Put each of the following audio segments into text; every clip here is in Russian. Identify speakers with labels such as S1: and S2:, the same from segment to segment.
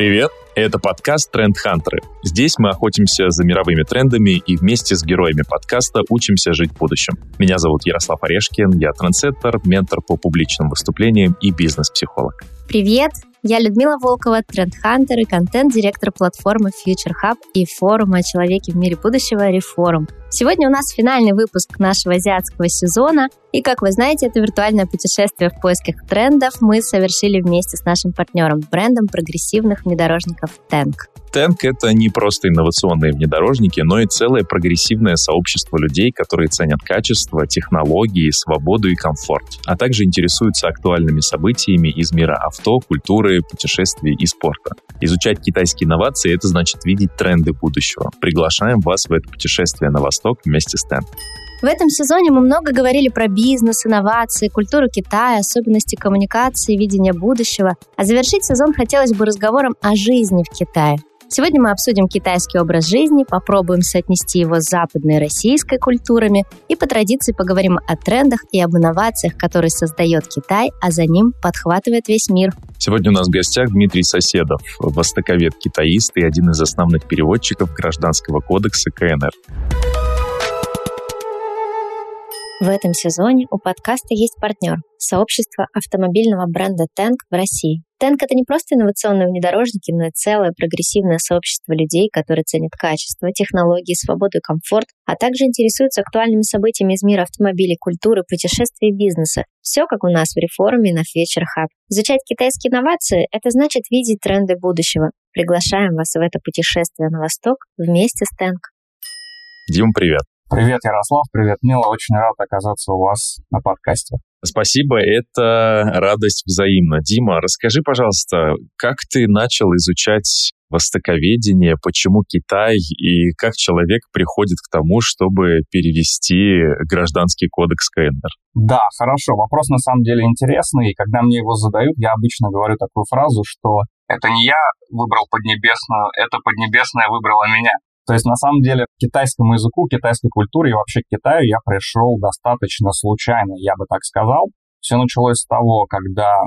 S1: Привет! Это подкаст «Тренд Хантеры». Здесь мы охотимся за мировыми трендами и вместе с героями подкаста учимся жить в будущем. Меня зовут Ярослав Орешкин, я трендсеттер, ментор по публичным выступлениям и бизнес-психолог.
S2: Привет! Я Людмила Волкова, тренд-хантер и контент-директор платформы Future Hub и форума о человеке в мире будущего Reform. Сегодня у нас финальный выпуск нашего азиатского сезона, и, как вы знаете, это виртуальное путешествие в поисках трендов мы совершили вместе с нашим партнером, брендом прогрессивных внедорожников.
S1: Тэнк — это не просто инновационные внедорожники, но и целое прогрессивное сообщество людей, которые ценят качество, технологии, свободу и комфорт, а также интересуются актуальными событиями из мира авто, культуры, путешествий и спорта. Изучать китайские инновации — это значит видеть тренды будущего. Приглашаем вас в это путешествие на восток вместе с Тэнк.
S2: В этом сезоне мы много говорили про бизнес, инновации, культуру Китая, особенности коммуникации, видения будущего. А завершить сезон хотелось бы разговором о жизни в Китае. Сегодня мы обсудим китайский образ жизни, попробуем соотнести его с западной и российской культурами и по традиции поговорим о трендах и об инновациях, которые создает Китай, а за ним подхватывает весь мир.
S1: Сегодня у нас в гостях Дмитрий Соседов, востоковед-китаист и один из основных переводчиков Гражданского кодекса КНР.
S2: В этом сезоне у подкаста есть партнер – сообщество автомобильного бренда Tank в России. Tank – это не просто инновационные внедорожники, но и целое прогрессивное сообщество людей, которые ценят качество, технологии, свободу и комфорт, а также интересуются актуальными событиями из мира автомобилей, культуры, путешествий и бизнеса. Все как у нас в реформе на Future Hub. Изучать китайские инновации – это значит видеть тренды будущего. Приглашаем вас в это путешествие на восток вместе с Tank.
S1: Дим, привет.
S3: Привет, Ярослав, привет, Мила. Очень рад оказаться у вас на подкасте.
S1: Спасибо, это радость взаимна. Дима, расскажи, пожалуйста, как ты начал изучать востоковедение, почему Китай и как человек приходит к тому, чтобы перевести гражданский кодекс КНР?
S3: Да, хорошо. Вопрос на самом деле интересный. И когда мне его задают, я обычно говорю такую фразу, что это не я выбрал Поднебесную, это Поднебесная выбрала меня. То есть, на самом деле, к китайскому языку, китайской культуре и вообще к Китаю я пришел достаточно случайно, я бы так сказал. Все началось с того, когда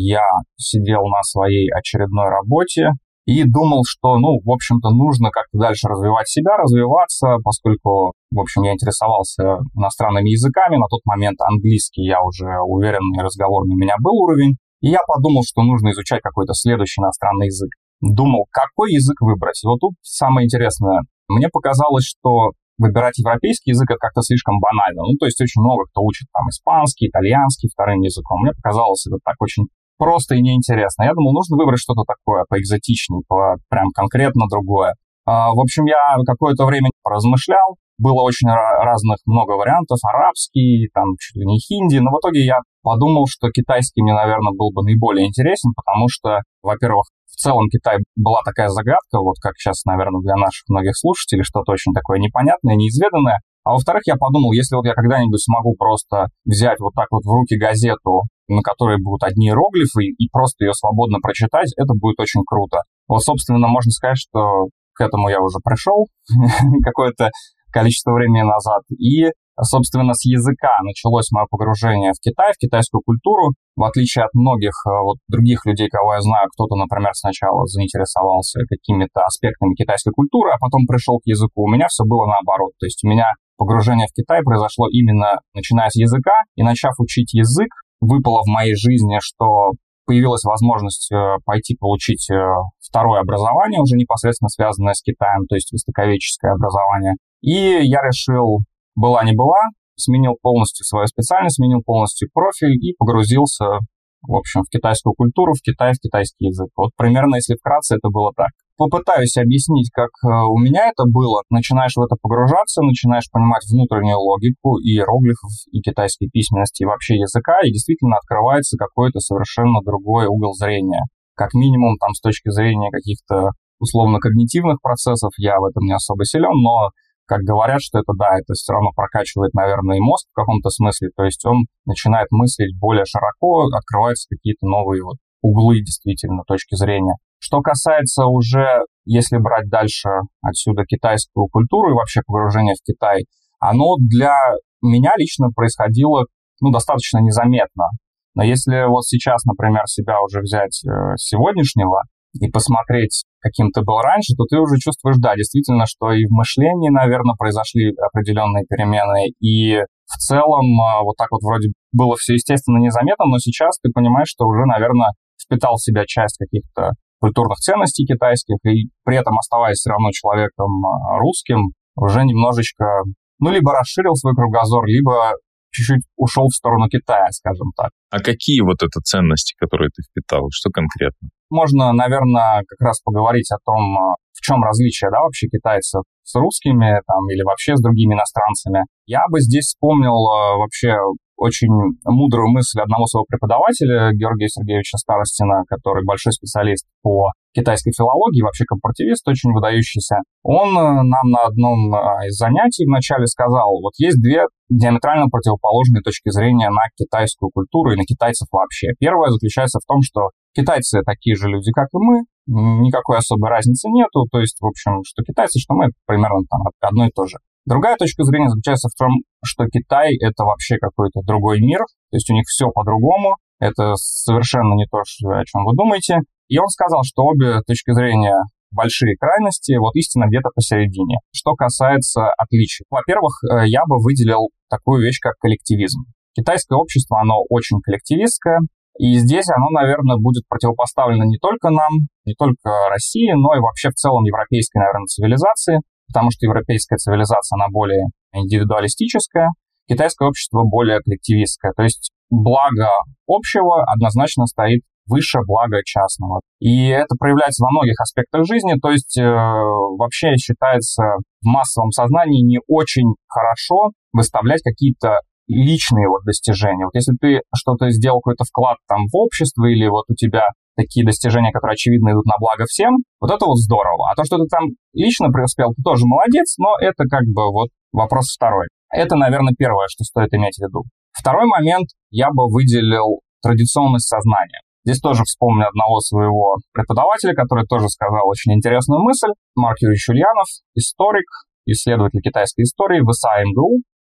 S3: я сидел на своей очередной работе и думал, что, ну, в общем-то, нужно как-то дальше развивать себя, развиваться, поскольку, в общем, я интересовался иностранными языками. На тот момент английский я уже уверен, и разговорный у меня был уровень. И я подумал, что нужно изучать какой-то следующий иностранный язык думал, какой язык выбрать. И вот тут самое интересное. Мне показалось, что выбирать европейский язык это как-то слишком банально. Ну, то есть очень много кто учит там испанский, итальянский вторым языком. Мне показалось это так очень просто и неинтересно. Я думал, нужно выбрать что-то такое поэкзотичнее, по, прям конкретно другое. А, в общем, я какое-то время размышлял, было очень разных много вариантов, арабский, там чуть ли не хинди, но в итоге я подумал, что китайский мне, наверное, был бы наиболее интересен, потому что, во-первых, в целом Китай была такая загадка, вот как сейчас, наверное, для наших многих слушателей, что-то очень такое непонятное, неизведанное. А во-вторых, я подумал, если вот я когда-нибудь смогу просто взять вот так вот в руки газету, на которой будут одни иероглифы, и просто ее свободно прочитать, это будет очень круто. Вот, собственно, можно сказать, что к этому я уже пришел какое-то количество времени назад. И собственно, с языка началось мое погружение в Китай, в китайскую культуру. В отличие от многих э, вот, других людей, кого я знаю, кто-то, например, сначала заинтересовался какими-то аспектами китайской культуры, а потом пришел к языку. У меня все было наоборот. То есть у меня погружение в Китай произошло именно начиная с языка, и начав учить язык, выпало в моей жизни, что появилась возможность э, пойти получить э, второе образование, уже непосредственно связанное с Китаем, то есть востоковедческое образование. И я решил была не была, сменил полностью свою специальность, сменил полностью профиль и погрузился, в общем, в китайскую культуру, в Китай, в китайский язык. Вот примерно, если вкратце, это было так. Попытаюсь объяснить, как э, у меня это было. Начинаешь в это погружаться, начинаешь понимать внутреннюю логику и иероглифов, и китайской письменности, и вообще языка, и действительно открывается какой-то совершенно другой угол зрения. Как минимум, там, с точки зрения каких-то условно-когнитивных процессов, я в этом не особо силен, но как говорят, что это да, это все равно прокачивает, наверное, и мозг в каком-то смысле, то есть он начинает мыслить более широко, открываются какие-то новые вот углы действительно точки зрения. Что касается уже, если брать дальше отсюда китайскую культуру и вообще погружение в Китай, оно для меня лично происходило ну, достаточно незаметно. Но если вот сейчас, например, себя уже взять э, сегодняшнего, и посмотреть, каким ты был раньше, то ты уже чувствуешь, да, действительно, что и в мышлении, наверное, произошли определенные перемены, и в целом а, вот так вот вроде было все естественно незаметно, но сейчас ты понимаешь, что уже, наверное, впитал в себя часть каких-то культурных ценностей китайских, и при этом оставаясь все равно человеком а, русским, уже немножечко, ну, либо расширил свой кругозор, либо чуть-чуть ушел в сторону Китая, скажем так.
S1: А какие вот это ценности, которые ты впитал? Что конкретно?
S3: Можно, наверное, как раз поговорить о том, а, в чем различие, да, вообще китайцев с русскими там или вообще с другими иностранцами. Я бы здесь вспомнил а, вообще очень мудрую мысль одного своего преподавателя, Георгия Сергеевича Старостина, который большой специалист по китайской филологии, вообще компартивист очень выдающийся. Он э, нам на одном э, из занятий вначале сказал, вот есть две диаметрально противоположные точки зрения на китайскую культуру и на китайцев вообще. Первая заключается в том, что китайцы такие же люди, как и мы, никакой особой разницы нету, то есть, в общем, что китайцы, что мы, примерно там одно и то же. Другая точка зрения заключается в том, что Китай — это вообще какой-то другой мир, то есть у них все по-другому, это совершенно не то, о чем вы думаете. И он сказал, что обе точки зрения большие крайности, вот истина где-то посередине. Что касается отличий. Во-первых, э, я бы выделил такую вещь, как коллективизм. Китайское общество, оно очень коллективистское, и здесь оно, наверное, будет противопоставлено не только нам, не только России, но и вообще в целом европейской, наверное, цивилизации потому что европейская цивилизация, она более индивидуалистическая, китайское общество более коллективистское. То есть благо общего однозначно стоит выше блага частного. И это проявляется во многих аспектах жизни, то есть э, вообще считается в массовом сознании не очень хорошо выставлять какие-то личные вот достижения. Вот если ты что-то сделал, какой-то вклад там в общество или вот у тебя такие достижения, которые, очевидно, идут на благо всем, вот это вот здорово. А то, что ты там лично преуспел, ты тоже молодец, но это как бы вот вопрос второй. Это, наверное, первое, что стоит иметь в виду. Второй момент я бы выделил традиционность сознания. Здесь тоже вспомню одного своего преподавателя, который тоже сказал очень интересную мысль. Марк Юрьевич Ульянов, историк, исследователь китайской истории в ИСА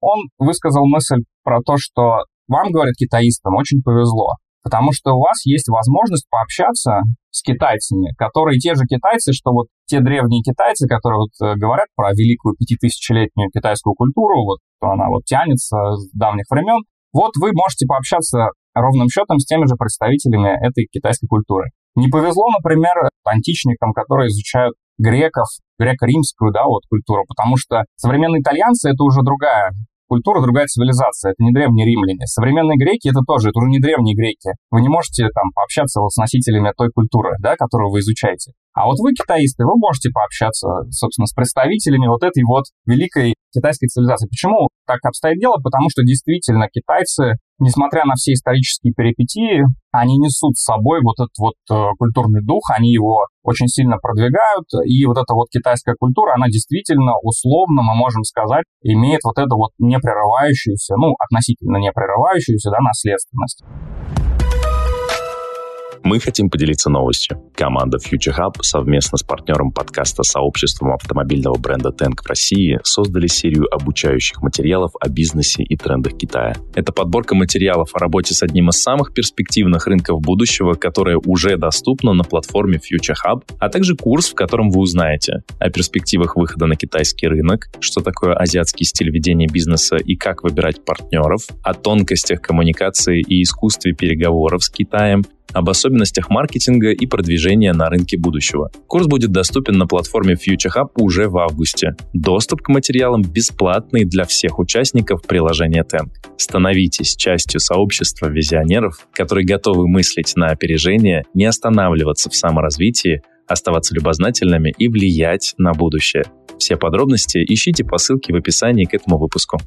S3: Он высказал мысль про то, что вам, говорит китаистам, очень повезло. Потому что у вас есть возможность пообщаться с китайцами, которые те же китайцы, что вот те древние китайцы, которые вот э, говорят про великую пятитысячелетнюю китайскую культуру, вот она вот тянется с давних времен, вот вы можете пообщаться ровным счетом с теми же представителями этой китайской культуры. Не повезло, например, античникам, которые изучают греков, греко-римскую, да, вот культуру, потому что современные итальянцы — это уже другая культура, другая цивилизация. Это не древние римляне. Современные греки это тоже, это уже не древние греки. Вы не можете там пообщаться вот с носителями той культуры, да, которую вы изучаете. А вот вы, китаисты, вы можете пообщаться, собственно, с представителями вот этой вот великой китайской цивилизации. Почему так обстоит дело? Потому что действительно китайцы, несмотря на все исторические перипетии, они несут с собой вот этот вот э, культурный дух, они его очень сильно продвигают, и вот эта вот китайская культура, она действительно условно, мы можем сказать, имеет вот эту вот непрерывающуюся, ну, относительно непрерывающуюся, да, наследственность.
S1: Мы хотим поделиться новостью. Команда Future Hub совместно с партнером подкаста сообществом автомобильного бренда Tank в России создали серию обучающих материалов о бизнесе и трендах Китая. Это подборка материалов о работе с одним из самых перспективных рынков будущего, которая уже доступна на платформе Future Hub, а также курс, в котором вы узнаете о перспективах выхода на китайский рынок, что такое азиатский стиль ведения бизнеса и как выбирать партнеров, о тонкостях коммуникации и искусстве переговоров с Китаем, об особенностях маркетинга и продвижения на рынке будущего. Курс будет доступен на платформе Future Hub уже в августе. Доступ к материалам бесплатный для всех участников приложения Tank. Становитесь частью сообщества визионеров, которые готовы мыслить на опережение, не останавливаться в саморазвитии, оставаться любознательными и влиять на будущее. Все подробности ищите по ссылке в описании к этому выпуску.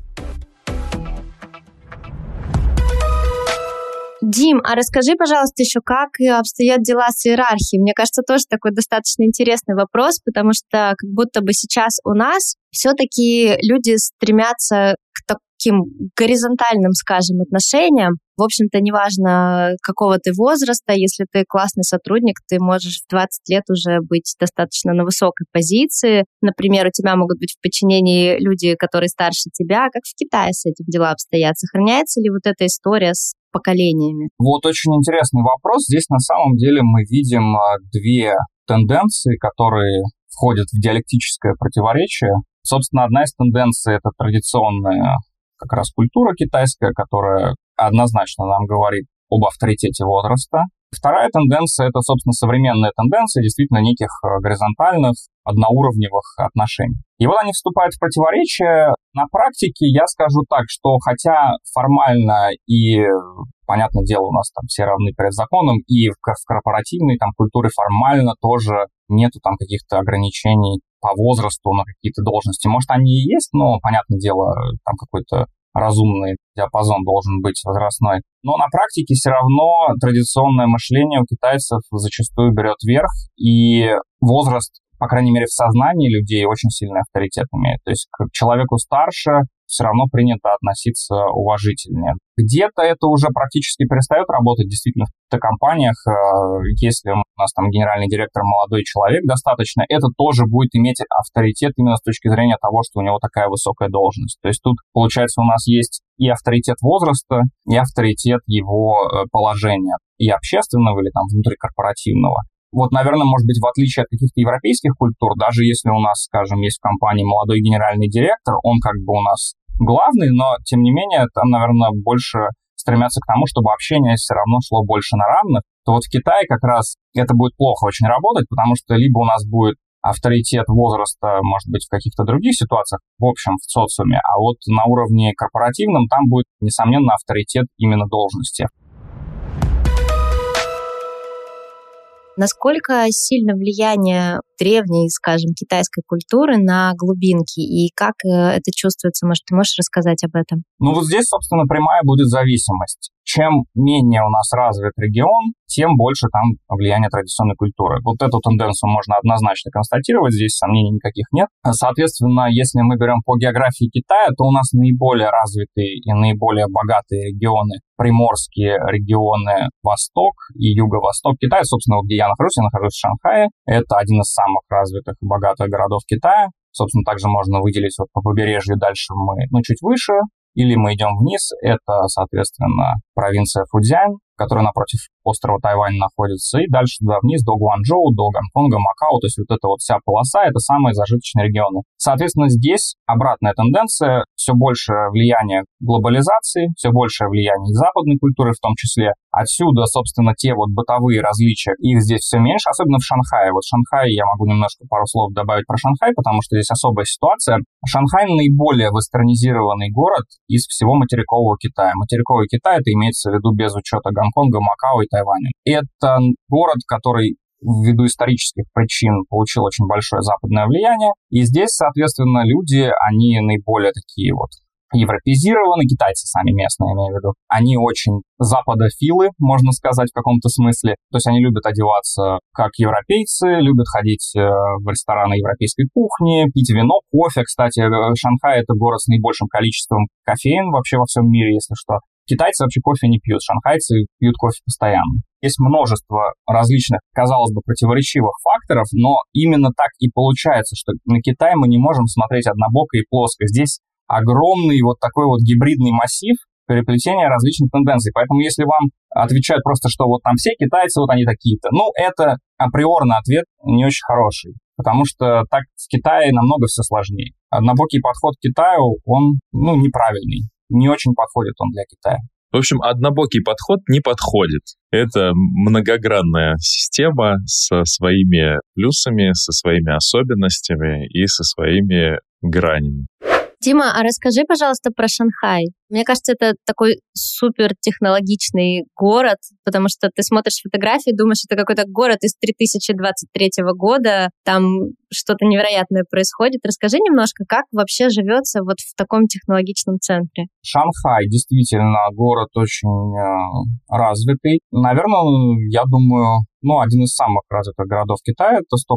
S2: Дим, а расскажи, пожалуйста, еще, как обстоят дела с иерархией? Мне кажется, тоже такой достаточно интересный вопрос, потому что как будто бы сейчас у нас все-таки люди стремятся к таким горизонтальным, скажем, отношениям. В общем-то, неважно, какого ты возраста, если ты классный сотрудник, ты можешь в 20 лет уже быть достаточно на высокой позиции. Например, у тебя могут быть в подчинении люди, которые старше тебя. Как в Китае с этим дела обстоят? Сохраняется ли вот эта история с поколениями?
S3: Вот очень интересный вопрос. Здесь на самом деле мы видим а, две тенденций, которые входят в диалектическое противоречие. Собственно, одна из тенденций — это традиционная как раз культура китайская, которая однозначно нам говорит об авторитете возраста. Вторая тенденция — это, собственно, современная тенденция действительно неких э, горизонтальных, одноуровневых отношений. И вот они вступают в противоречие. На практике я скажу так, что хотя формально и понятное дело, у нас там все равны перед законом, и в корпоративной там культуре формально тоже нету там каких-то ограничений по возрасту на какие-то должности. Может, они и есть, но, понятное дело, там какой-то разумный диапазон должен быть возрастной. Но на практике все равно традиционное мышление у китайцев зачастую берет верх, и возраст по крайней мере, в сознании людей очень сильный авторитет имеет. То есть к человеку старше все равно принято относиться уважительнее. Где-то это уже практически перестает работать действительно в компаниях. Э, если у нас там генеральный директор молодой человек достаточно, это тоже будет иметь авторитет именно с точки зрения того, что у него такая высокая должность. То есть тут, получается, у нас есть и авторитет возраста, и авторитет его э, положения, и общественного или там внутрикорпоративного. Вот, наверное, может быть, в отличие от каких-то европейских культур, даже если у нас, скажем, есть в компании молодой генеральный директор, он как бы у нас главный, но, тем не менее, там, наверное, больше стремятся к тому, чтобы общение все равно шло больше на равных, то вот в Китае как раз это будет плохо очень работать, потому что либо у нас будет авторитет возраста, может быть, в каких-то других ситуациях, в общем, в социуме, а вот на уровне корпоративном там будет, несомненно, авторитет именно должности.
S2: Насколько сильно влияние древней, скажем, китайской культуры на глубинки и как э, это чувствуется? Может, ты можешь рассказать об этом?
S3: Ну вот здесь, собственно, прямая будет зависимость. Чем менее у нас развит регион, тем больше там влияние традиционной культуры. Вот эту тенденцию можно однозначно констатировать, здесь сомнений никаких нет. Соответственно, если мы берем по географии Китая, то у нас наиболее развитые и наиболее богатые регионы, приморские регионы Восток и Юго-Восток Китая, собственно, вот где я нахожусь, я нахожусь в Шанхае, это один из самых развитых и богатых городов Китая. Собственно, также можно выделить вот по побережью дальше мы, ну, чуть выше, или мы идем вниз, это, соответственно, провинция Фудзянь, которая напротив острова Тайвань находится, и дальше туда вниз до Гуанчжоу, до Гонконга, Макао, то есть вот эта вот вся полоса, это самые зажиточные регионы. Соответственно, здесь обратная тенденция, все большее влияние глобализации, все большее влияние западной культуры в том числе. Отсюда, собственно, те вот бытовые различия, их здесь все меньше, особенно в Шанхае. Вот в Шанхае я могу немножко пару слов добавить про Шанхай, потому что здесь особая ситуация. Шанхай наиболее вестернизированный город из всего материкового Китая. Материковый Китай, это имеется в виду без учета Гонконга, Макао и Тайваня. Это город, который ввиду исторических причин получил очень большое западное влияние. И здесь, соответственно, люди, они наиболее такие вот европезированы, китайцы сами местные, имею в виду. Они очень западофилы, можно сказать, в каком-то смысле. То есть они любят одеваться как европейцы, любят ходить э, в рестораны европейской кухни, пить вино, кофе. Кстати, э, Шанхай — это город с наибольшим количеством кофеин вообще во всем мире, если что. Китайцы вообще кофе не пьют, шанхайцы пьют кофе постоянно. Есть множество различных, казалось бы, противоречивых факторов, но именно так и получается, что на Китай мы не можем смотреть однобоко и плоско. Здесь огромный вот такой вот гибридный массив переплетения различных тенденций. Поэтому если вам отвечают просто, что вот там все китайцы, вот они такие-то, ну, это априорный ответ не очень хороший. Потому что так в Китае намного все сложнее. Однобокий подход к Китаю, он, ну, неправильный не очень подходит он для Китая.
S1: В общем, однобокий подход не подходит. Это многогранная система со своими плюсами, со своими особенностями и со своими гранями.
S2: Дима, а расскажи, пожалуйста, про Шанхай. Мне кажется, это такой супер технологичный город, потому что ты смотришь фотографии, думаешь, это какой-то город из 3023 года, там что-то невероятное происходит. Расскажи немножко, как вообще живется вот в таком технологичном центре.
S3: Шанхай действительно город очень э, развитый. Наверное, я думаю, ну, один из самых развитых городов Китая, это 100%.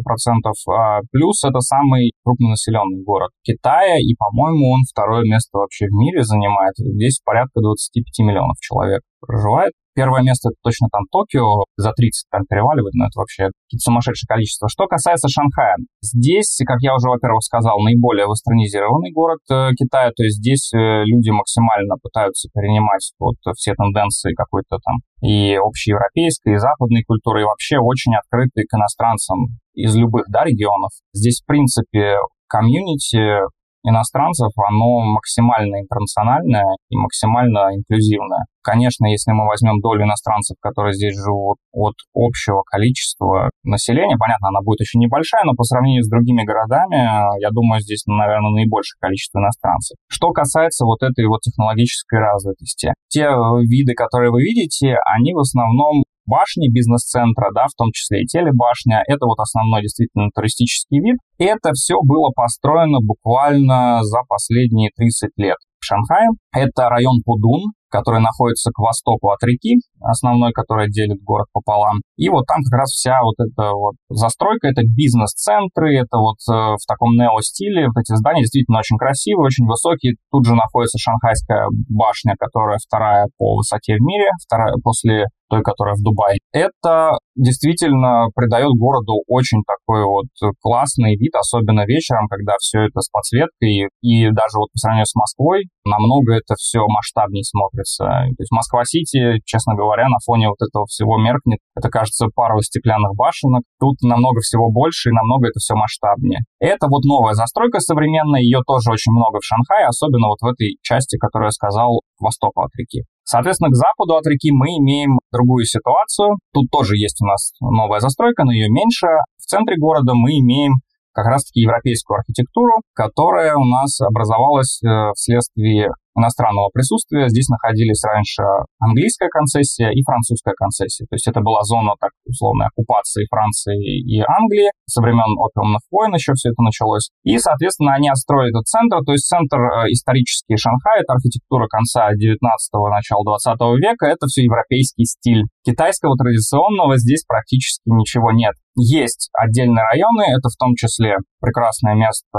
S3: А плюс это самый крупнонаселенный город Китая, и, по-моему, он второе место вообще в мире занимает. Здесь порядка 25 миллионов человек проживает. Первое место это точно там Токио, за 30 там переваливает, но это вообще сумасшедшее количество. Что касается Шанхая, здесь, как я уже, во-первых, сказал, наиболее вестернизированный город э, Китая, то есть здесь э, люди максимально пытаются перенимать вот все тенденции какой-то там и общеевропейской, и западной культуры, и вообще очень открыты к иностранцам из любых да, регионов. Здесь, в принципе, комьюнити иностранцев, оно максимально интернациональное и максимально инклюзивное. Конечно, если мы возьмем долю иностранцев, которые здесь живут от общего количества населения, понятно, она будет очень небольшая, но по сравнению с другими городами, я думаю, здесь, наверное, наибольшее количество иностранцев. Что касается вот этой вот технологической развитости, те виды, которые вы видите, они в основном башни бизнес-центра, да, в том числе и телебашня. Это вот основной действительно туристический вид. Это все было построено буквально за последние 30 лет в Шанхае. Это район Пудун, который находится к востоку от реки, основной, которая делит город пополам. И вот там как раз вся вот эта вот застройка, это бизнес-центры, это вот э, в таком нео-стиле. Вот эти здания действительно очень красивые, очень высокие. Тут же находится Шанхайская башня, которая вторая по высоте в мире, вторая после той, которая в Дубае. Это действительно придает городу очень такой вот классный вид, особенно вечером, когда все это с подсветкой. И даже вот по сравнению с Москвой намного это все масштабнее смотрится. То есть Москва-Сити, честно говоря, на фоне вот этого всего меркнет. Это, кажется, пара стеклянных башенок. Тут намного всего больше и намного это все масштабнее. Это вот новая застройка современная, ее тоже очень много в Шанхае, особенно вот в этой части, которую я сказал, к востоку от реки. Соответственно, к западу от реки мы имеем другую ситуацию. Тут тоже есть у нас новая застройка, но ее меньше. В центре города мы имеем как раз-таки европейскую архитектуру, которая у нас образовалась э, вследствие иностранного присутствия. Здесь находились раньше английская концессия и французская концессия. То есть это была зона, так условной, оккупации Франции и Англии. Со времен опиумных войн еще все это началось. И, соответственно, они отстроили этот центр. То есть центр э, исторический Шанхай, это архитектура конца 19-го, начала 20 века. Это все европейский стиль. Китайского традиционного здесь практически ничего нет. Есть отдельные районы, это в том числе прекрасное место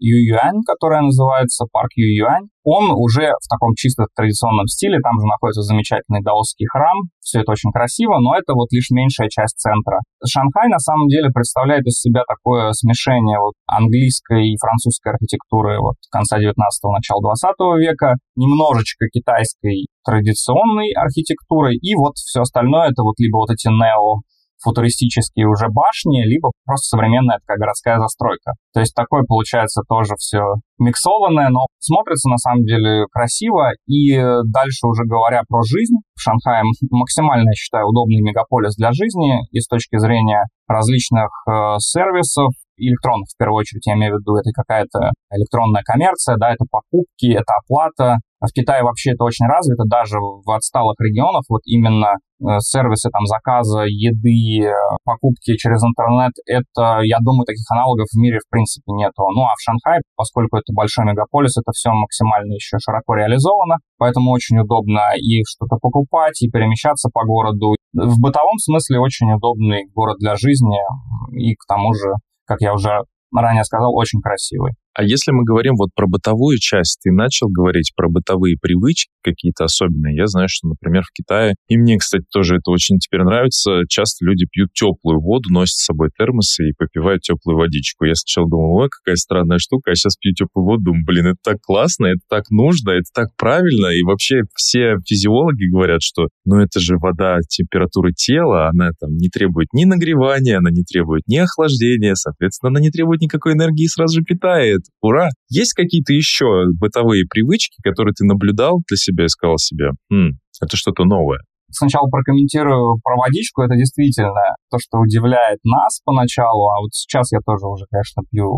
S3: Ююань, которое называется парк Ююань. Он уже в таком чисто традиционном стиле, там же находится замечательный даосский храм, все это очень красиво, но это вот лишь меньшая часть центра. Шанхай на самом деле представляет из себя такое смешение вот английской и французской архитектуры вот конца 19-го, начала 20 века, немножечко китайской традиционной архитектуры, и вот все остальное это вот либо вот эти нео футуристические уже башни, либо просто современная такая городская застройка. То есть такое получается тоже все миксованное, но смотрится на самом деле красиво. И дальше уже говоря про жизнь, в Шанхае максимально, я считаю, удобный мегаполис для жизни и с точки зрения различных э, сервисов, электронных, в первую очередь, я имею в виду, это какая-то электронная коммерция, да, это покупки, это оплата, а в Китае вообще это очень развито, даже в отсталых регионах, вот именно э, сервисы там заказа еды, э, покупки через интернет, это, я думаю, таких аналогов в мире в принципе нету. Ну а в Шанхае, поскольку это большой мегаполис, это все максимально еще широко реализовано, поэтому очень удобно и что-то покупать, и перемещаться по городу. В бытовом смысле очень удобный город для жизни, и к тому же, как я уже ранее сказал, очень красивый.
S1: А если мы говорим вот про бытовую часть, ты начал говорить про бытовые привычки какие-то особенные. Я знаю, что, например, в Китае, и мне, кстати, тоже это очень теперь нравится, часто люди пьют теплую воду, носят с собой термосы и попивают теплую водичку. Я сначала думал, ой, какая странная штука, а сейчас пью теплую воду, думаю, блин, это так классно, это так нужно, это так правильно, и вообще все физиологи говорят, что, ну, это же вода температуры тела, она там не требует ни нагревания, она не требует ни охлаждения, соответственно, она не требует никакой энергии и сразу же питает ура. Есть какие-то еще бытовые привычки, которые ты наблюдал для себя и сказал себе, хм, это что-то новое?
S3: Сначала прокомментирую про водичку. Это действительно то, что удивляет нас поначалу. А вот сейчас я тоже уже, конечно, пью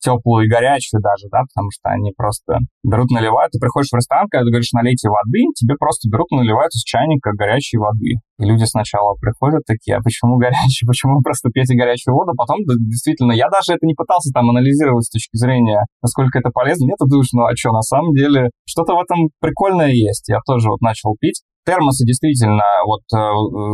S3: теплую и горячую даже, да, потому что они просто берут, наливают. Ты приходишь в ресторан, когда ты говоришь, налейте воды, тебе просто берут, наливают из чайника горячей воды. И люди сначала приходят такие, а почему горячий, почему просто пьете горячую воду? Потом, да, действительно, я даже это не пытался там анализировать с точки зрения, насколько это полезно. Нет, ты думаешь, ну а что, на самом деле, что-то в этом прикольное есть. Я тоже вот начал пить. Термосы действительно, вот э,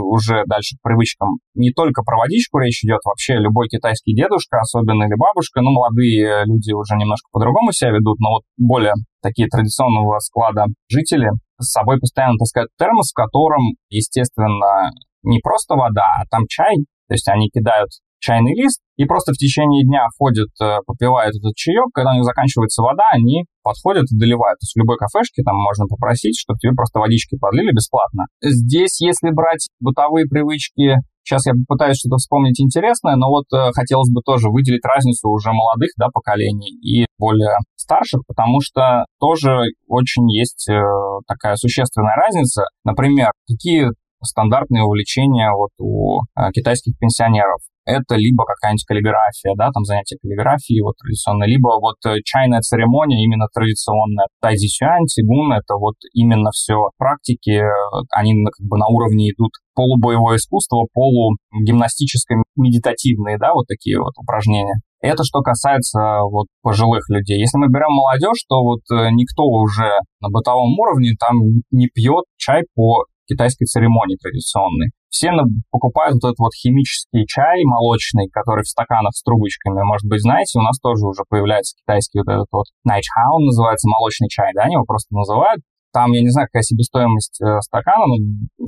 S3: уже дальше к привычкам, не только про водичку речь идет, вообще любой китайский дедушка, особенно или бабушка, ну, молодые люди уже немножко по-другому себя ведут, но вот более такие традиционного склада жители, с собой постоянно таскают термос, в котором, естественно, не просто вода, а там чай. То есть они кидают чайный лист и просто в течение дня ходят, э, попивают этот чаек. Когда у них заканчивается вода, они подходят и доливают. То есть в любой кафешке там можно попросить, чтобы тебе просто водички подлили бесплатно. Здесь, если брать бытовые привычки, Сейчас я попытаюсь что-то вспомнить интересное, но вот э, хотелось бы тоже выделить разницу уже молодых да, поколений и более старших, потому что тоже очень есть э, такая существенная разница. Например, какие стандартные увлечения вот у э, китайских пенсионеров это либо какая-нибудь каллиграфия, да, там занятие каллиграфией вот традиционное, либо вот э, чайная церемония именно традиционная. Тайзи сюань, цигун, это вот именно все практики, э, они как бы на уровне идут полубоевое искусство, полугимнастическое, медитативные, да, вот такие вот упражнения. Это что касается вот пожилых людей. Если мы берем молодежь, то вот никто уже на бытовом уровне там не пьет чай по китайской церемонии традиционной все покупают вот этот вот химический чай молочный, который в стаканах с трубочками. Может быть, знаете, у нас тоже уже появляется китайский вот этот вот Найчхаун называется, молочный чай, да, они его просто называют. Там, я не знаю, какая себестоимость э, стакана, но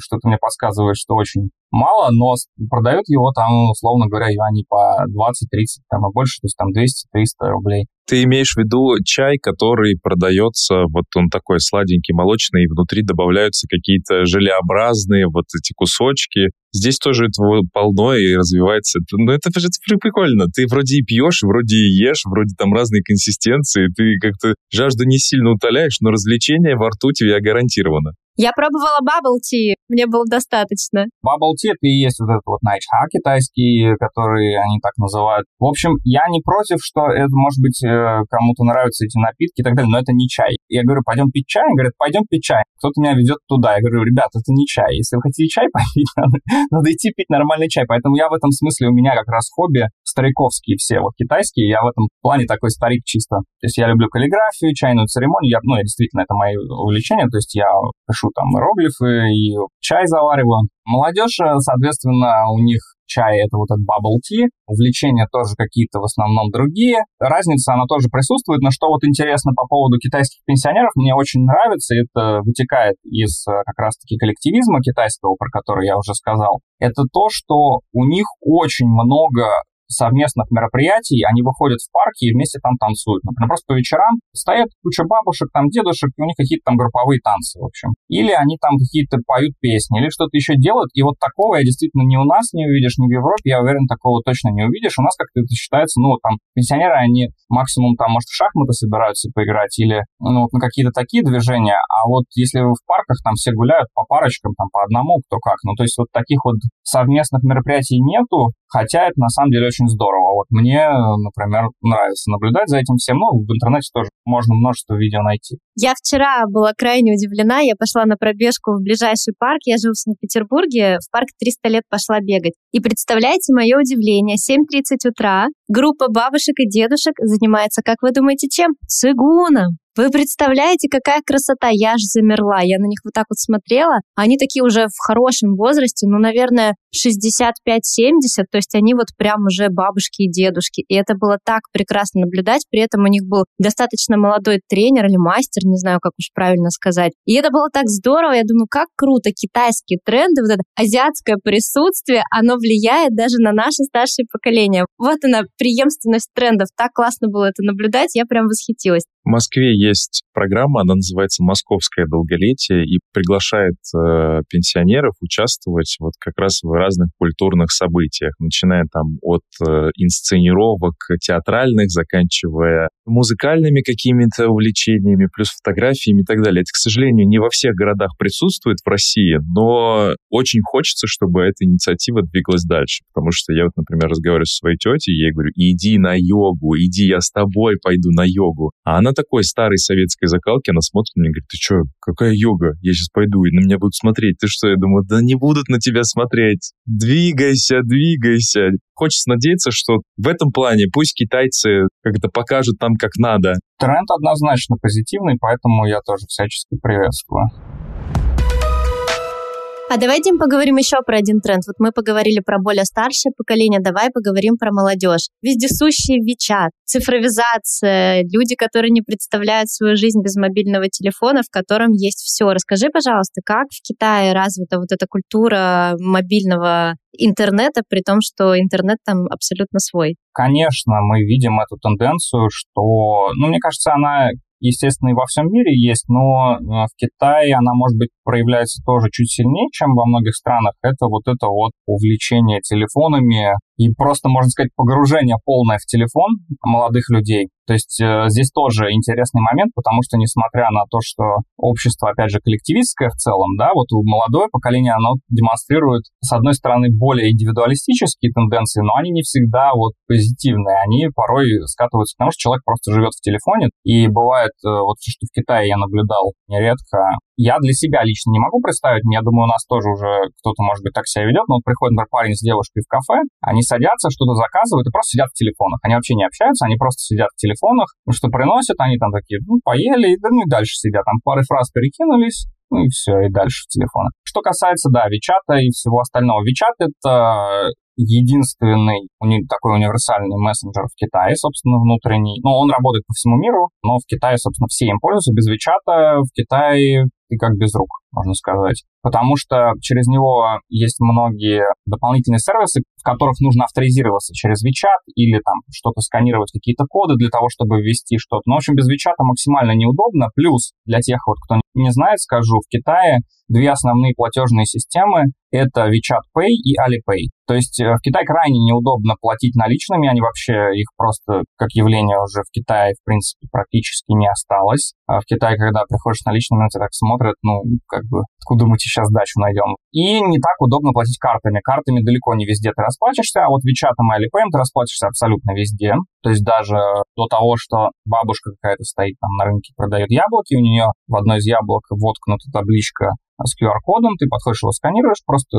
S3: что-то мне подсказывает, что очень мало, но продают его там, условно говоря, юаней по 20-30, там и больше, то есть там 200-300 рублей.
S1: Ты имеешь в виду чай, который продается, вот он такой сладенький, молочный, и внутри добавляются какие-то желеобразные вот эти кусочки. Здесь тоже этого полно и развивается. Ну, это, это прикольно. Ты вроде и пьешь, вроде и ешь, вроде там разные консистенции. Ты как-то жажду не сильно утоляешь, но развлечение во рту тебе гарантировано.
S2: Я пробовала bubble tea, мне было достаточно.
S3: Bubble tea это и есть вот этот вот найчха китайский, который они так называют. В общем, я не против, что это, может быть, э, кому-то нравятся эти напитки и так далее, но это не чай. Я говорю, пойдем пить чай? Они говорят, пойдем пить чай. Кто-то меня ведет туда. Я говорю, ребят, это не чай. Если вы хотите чай попить, надо, надо идти пить нормальный чай. Поэтому я в этом смысле, у меня как раз хобби стариковские все, вот китайские. Я в этом плане такой старик чисто. То есть я люблю каллиграфию, чайную церемонию. Я, ну, я действительно, это мое увлечение. То есть я пишу пишу там иероглифы и чай завариваю. Молодежь, э, соответственно, у них чай это вот этот bubble tea, увлечения тоже какие-то в основном другие. Разница, она тоже присутствует, но что вот интересно по поводу китайских пенсионеров, мне очень нравится, это вытекает из э, как раз-таки коллективизма китайского, про который я уже сказал, это то, что у них очень много совместных мероприятий, они выходят в парки и вместе там танцуют. Например, просто по вечерам стоят куча бабушек, там дедушек, и у них какие-то там групповые танцы, в общем. Или они там какие-то поют песни, или что-то еще делают, и вот такого я действительно ни у нас не увидишь, ни в Европе, я уверен, такого точно не увидишь. У нас как-то это считается, ну, там, пенсионеры, они максимум там, может, в шахматы собираются поиграть или, ну, вот на какие-то такие движения, а вот если вы в парках, там все гуляют по парочкам, там, по одному, кто как. Ну, то есть вот таких вот совместных мероприятий нету, хотя это на самом деле очень здорово. Вот мне, например, нравится наблюдать за этим всем. Ну, в интернете тоже можно множество видео найти.
S2: Я вчера была крайне удивлена. Я пошла на пробежку в ближайший парк. Я живу в Санкт-Петербурге. В парк 300 лет пошла бегать. И представляете мое удивление. 7.30 утра. Группа бабушек и дедушек занимается, как вы думаете, чем? Цигуном. Вы представляете, какая красота? Я аж замерла. Я на них вот так вот смотрела. Они такие уже в хорошем возрасте, ну, наверное, 65-70, то есть они вот прям уже бабушки и дедушки. И это было так прекрасно наблюдать. При этом у них был достаточно молодой тренер или мастер, не знаю, как уж правильно сказать. И это было так здорово. Я думаю, как круто китайские тренды, вот это азиатское присутствие, оно влияет даже на наше старшее поколение. Вот она, преемственность трендов. Так классно было это наблюдать. Я прям восхитилась.
S1: В Москве есть программа, она называется «Московское долголетие» и приглашает э, пенсионеров участвовать вот как раз в разных культурных событиях, начиная там от э, инсценировок театральных, заканчивая музыкальными какими-то увлечениями, плюс фотографиями и так далее. Это, к сожалению, не во всех городах присутствует в России, но очень хочется, чтобы эта инициатива двигалась дальше, потому что я вот, например, разговариваю со своей тетей, я ей говорю, иди на йогу, иди, я с тобой пойду на йогу. А она такой старой советской закалки, она смотрит на меня и говорит, ты что, какая йога? Я сейчас пойду, и на меня будут смотреть. Ты что? Я думаю, да не будут на тебя смотреть. Двигайся, двигайся. Хочется надеяться, что в этом плане пусть китайцы как-то покажут там, как надо.
S3: Тренд однозначно позитивный, поэтому я тоже всячески приветствую.
S2: А давайте поговорим еще про один тренд. Вот мы поговорили про более старшее поколение, давай поговорим про молодежь. Вездесущий Вичат, цифровизация, люди, которые не представляют свою жизнь без мобильного телефона, в котором есть все. Расскажи, пожалуйста, как в Китае развита вот эта культура мобильного интернета, при том, что интернет там абсолютно свой?
S3: Конечно, мы видим эту тенденцию, что, ну, мне кажется, она естественно, и во всем мире есть, но э, в Китае она, может быть, проявляется тоже чуть сильнее, чем во многих странах. Это вот это вот увлечение телефонами, и просто, можно сказать, погружение полное в телефон молодых людей. То есть э, здесь тоже интересный момент, потому что, несмотря на то, что общество, опять же, коллективистское в целом, да, вот молодое поколение, оно демонстрирует, с одной стороны, более индивидуалистические тенденции, но они не всегда вот позитивные. Они порой скатываются к тому, что человек просто живет в телефоне. И бывает, э, вот что в Китае я наблюдал нередко, я для себя лично не могу представить, я думаю, у нас тоже уже кто-то, может быть, так себя ведет, но вот приходит, например, парень с девушкой в кафе, они садятся, что-то заказывают и просто сидят в телефонах. Они вообще не общаются, они просто сидят в телефонах, ну, что приносят, они там такие, ну, поели, да, ну и дальше сидят, там пары фраз перекинулись, ну и все, и дальше в телефонах. Что касается, да, Вичата и всего остального. Вичат — это единственный уни- такой универсальный мессенджер в Китае, собственно, внутренний. Ну, он работает по всему миру, но в Китае, собственно, все им пользуются. Без Вичата в Китае ты как без рук, можно сказать. Потому что через него есть многие дополнительные сервисы, в которых нужно авторизироваться через WeChat или там что-то сканировать, какие-то коды для того, чтобы ввести что-то. Но, в общем, без WeChat максимально неудобно. Плюс, для тех вот, кто не знает, скажу, в Китае две основные платежные системы — это WeChat Pay и Alipay. То есть э, в Китае крайне неудобно платить наличными, они вообще, их просто как явление уже в Китае, в принципе, практически не осталось. А в Китае, когда приходишь наличными, на тебя так смотрят, ну, как бы, откуда мы тебе сейчас дачу найдем? И не так удобно платить картами. Картами далеко не везде ты расплачешься, а вот WeChat и Alipay ты расплачешься абсолютно везде. То есть даже до того, что бабушка какая-то стоит там на рынке, продает яблоки, у нее в одной из яблок воткнута табличка с QR-кодом, ты подходишь его сканируешь, просто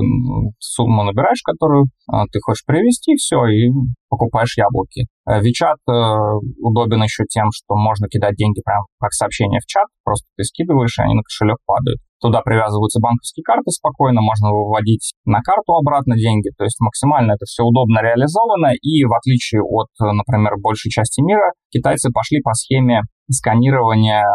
S3: сумму набираешь, которую а, ты хочешь привезти, все, и покупаешь яблоки. WeChat э, э, удобен еще тем, что можно кидать деньги прямо как сообщение в чат, просто ты скидываешь, и они на кошелек падают. Туда привязываются банковские карты спокойно, можно выводить на карту обратно деньги, то есть максимально это все удобно реализовано, и в отличие от, например, большей части мира, китайцы пошли по схеме сканирования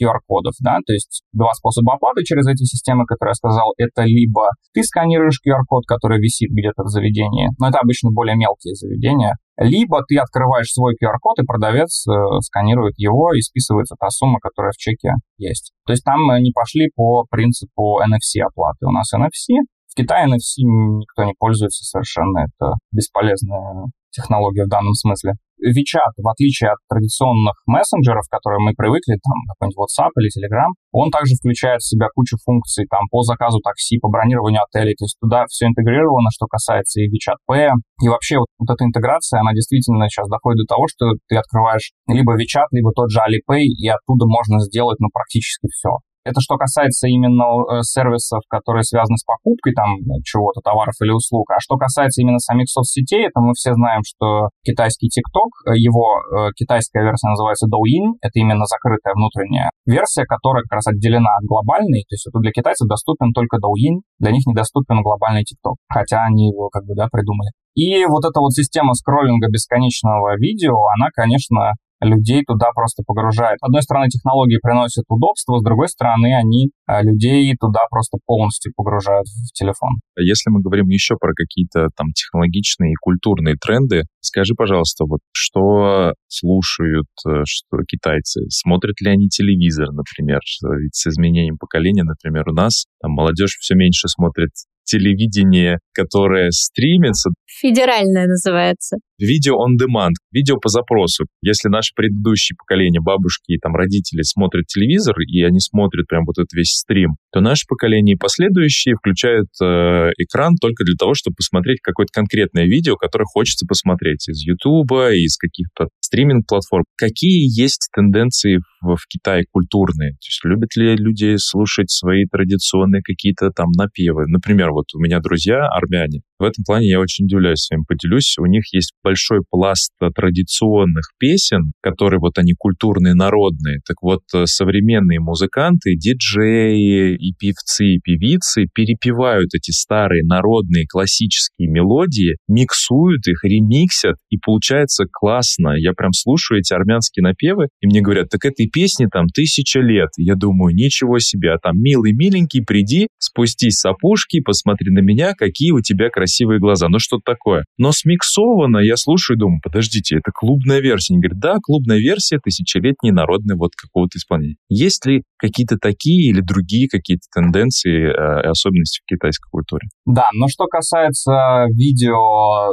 S3: QR-кодов, да, то есть два способа оплаты через эти системы, которые я сказал, это либо ты сканируешь QR-код, который висит где-то в заведении, но это обычно более мелкие заведения, либо ты открываешь свой QR-код, и продавец э, сканирует его и списывается та сумма, которая в чеке есть. То есть там не пошли по принципу NFC оплаты. У нас NFC, в Китае NFC никто не пользуется совершенно, это бесполезная технология в данном смысле. WeChat, в отличие от традиционных мессенджеров, к которым мы привыкли, там, какой-нибудь WhatsApp или Telegram, он также включает в себя кучу функций, там, по заказу такси, по бронированию отелей, то есть туда все интегрировано, что касается и WeChat Pay, и вообще вот, вот эта интеграция, она действительно сейчас доходит до того, что ты открываешь либо WeChat, либо тот же Alipay, и оттуда можно сделать, ну, практически все. Это что касается именно э, сервисов, которые связаны с покупкой там чего-то, товаров или услуг. А что касается именно самих соцсетей, это мы все знаем, что китайский TikTok, э, его э, китайская версия называется Douyin, это именно закрытая внутренняя версия, которая как раз отделена от глобальной, то есть это для китайцев доступен только Douyin, для них недоступен глобальный TikTok, хотя они его как бы, да, придумали. И вот эта вот система скроллинга бесконечного видео, она, конечно, людей туда просто погружает. С одной стороны, технологии приносят удобство, с другой стороны, они а, людей туда просто полностью погружают в телефон.
S1: А если мы говорим еще про какие-то там технологичные и культурные тренды, скажи, пожалуйста, вот что слушают э, что китайцы? Смотрят ли они телевизор, например? Ведь с изменением поколения, например, у нас там молодежь все меньше смотрит телевидение, которое стримится.
S2: Федеральное называется.
S1: Видео on demand, видео по запросу. Если наше предыдущее поколение, бабушки и там родители смотрят телевизор, и они смотрят прям вот этот весь стрим, то наше поколение и последующие включают э, экран только для того, чтобы посмотреть какое-то конкретное видео, которое хочется посмотреть из Ютуба, из каких-то стриминг-платформ. Какие есть тенденции в, в Китае культурные? То есть любят ли люди слушать свои традиционные какие-то там напевы? Например, вот у меня друзья армяне, В этом плане я очень удивляюсь с вами, поделюсь. У них есть большой пласт традиционных песен, которые вот они культурные, народные. Так вот, э, современные музыканты, диджеи и певцы, и певицы перепевают эти старые народные классические мелодии, миксуют их, ремиксят, и получается классно. Я прям слушаю эти армянские напевы, и мне говорят, так этой песне там тысяча лет. Я думаю, ничего себе, а там милый, миленький, приди, спустись с опушки, посмотри на меня, какие у тебя красивые глаза. Ну что такое? Но смиксовано, я слушаю и думаю, подождите, это клубная версия. Они говорят, да, клубная версия тысячелетней народной вот какого-то исполнения. Есть ли какие-то такие или другие какие-то тенденции, э, особенности в китайской культуре?
S3: Да, но что касается видео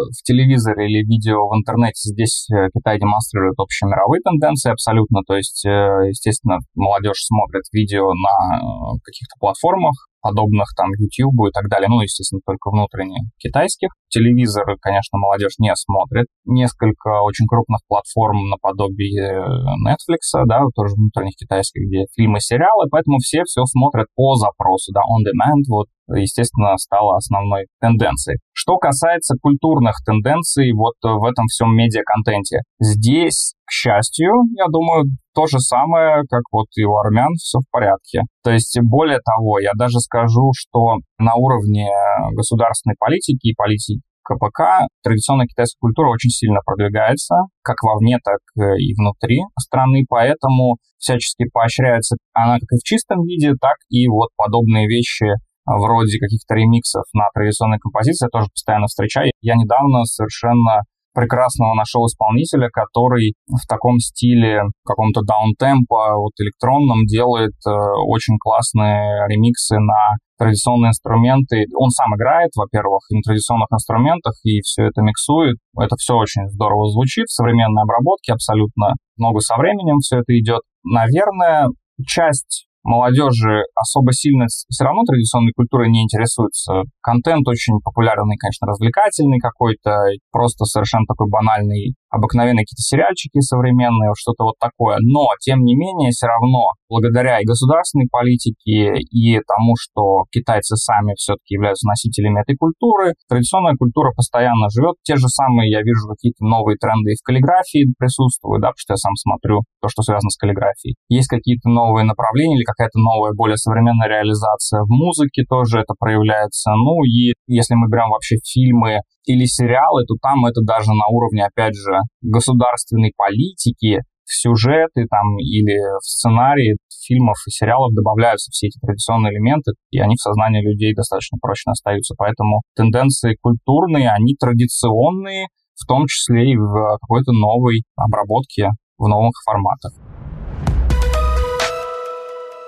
S3: в телевизоре или видео в интернете, здесь э, Китай демонстрирует общемировые тенденции абсолютно. То есть, э, естественно, молодежь смотрит видео на каких-то платформах, подобных там YouTube и так далее, ну, естественно, только внутренне китайских. Телевизор, конечно, молодежь не смотрит. Несколько очень крупных платформ наподобие Netflix, да, тоже внутренних китайских, где фильмы, сериалы, поэтому все все смотрят по запросу, да, on demand, вот естественно, стала основной тенденцией. Что касается культурных тенденций вот в этом всем медиа-контенте, здесь, к счастью, я думаю, то же самое, как вот и у армян, все в порядке. То есть, более того, я даже скажу, что на уровне государственной политики и политики КПК традиционная китайская культура очень сильно продвигается, как вовне, так и внутри страны, поэтому всячески поощряется она как и в чистом виде, так и вот подобные вещи вроде каких-то ремиксов на традиционные композиции, я тоже постоянно встречаю. Я недавно совершенно прекрасного нашел исполнителя, который в таком стиле, каком-то даунтемпо, вот электронном, делает э, очень классные ремиксы на традиционные инструменты. Он сам играет, во-первых, на традиционных инструментах и все это миксует. Это все очень здорово звучит в современной обработке, абсолютно много со временем все это идет. Наверное, часть молодежи особо сильно все равно традиционной культурой не интересуется. Контент очень популярный, конечно, развлекательный какой-то, просто совершенно такой банальный обыкновенные какие-то сериальчики современные, что-то вот такое. Но, тем не менее, все равно, благодаря и государственной политике, и тому, что китайцы сами все-таки являются носителями этой культуры, традиционная культура постоянно живет. Те же самые, я вижу, какие-то новые тренды и в каллиграфии присутствуют, да, потому что я сам смотрю то, что связано с каллиграфией. Есть какие-то новые направления или какая-то новая, более современная реализация в музыке тоже это проявляется. Ну и если мы берем вообще фильмы или сериалы, то там это даже на уровне, опять же, государственной политики, в сюжеты там или в сценарии фильмов и сериалов добавляются все эти традиционные элементы, и они в сознании людей достаточно прочно остаются. Поэтому тенденции культурные, они традиционные, в том числе и в какой-то новой обработке в новых форматах.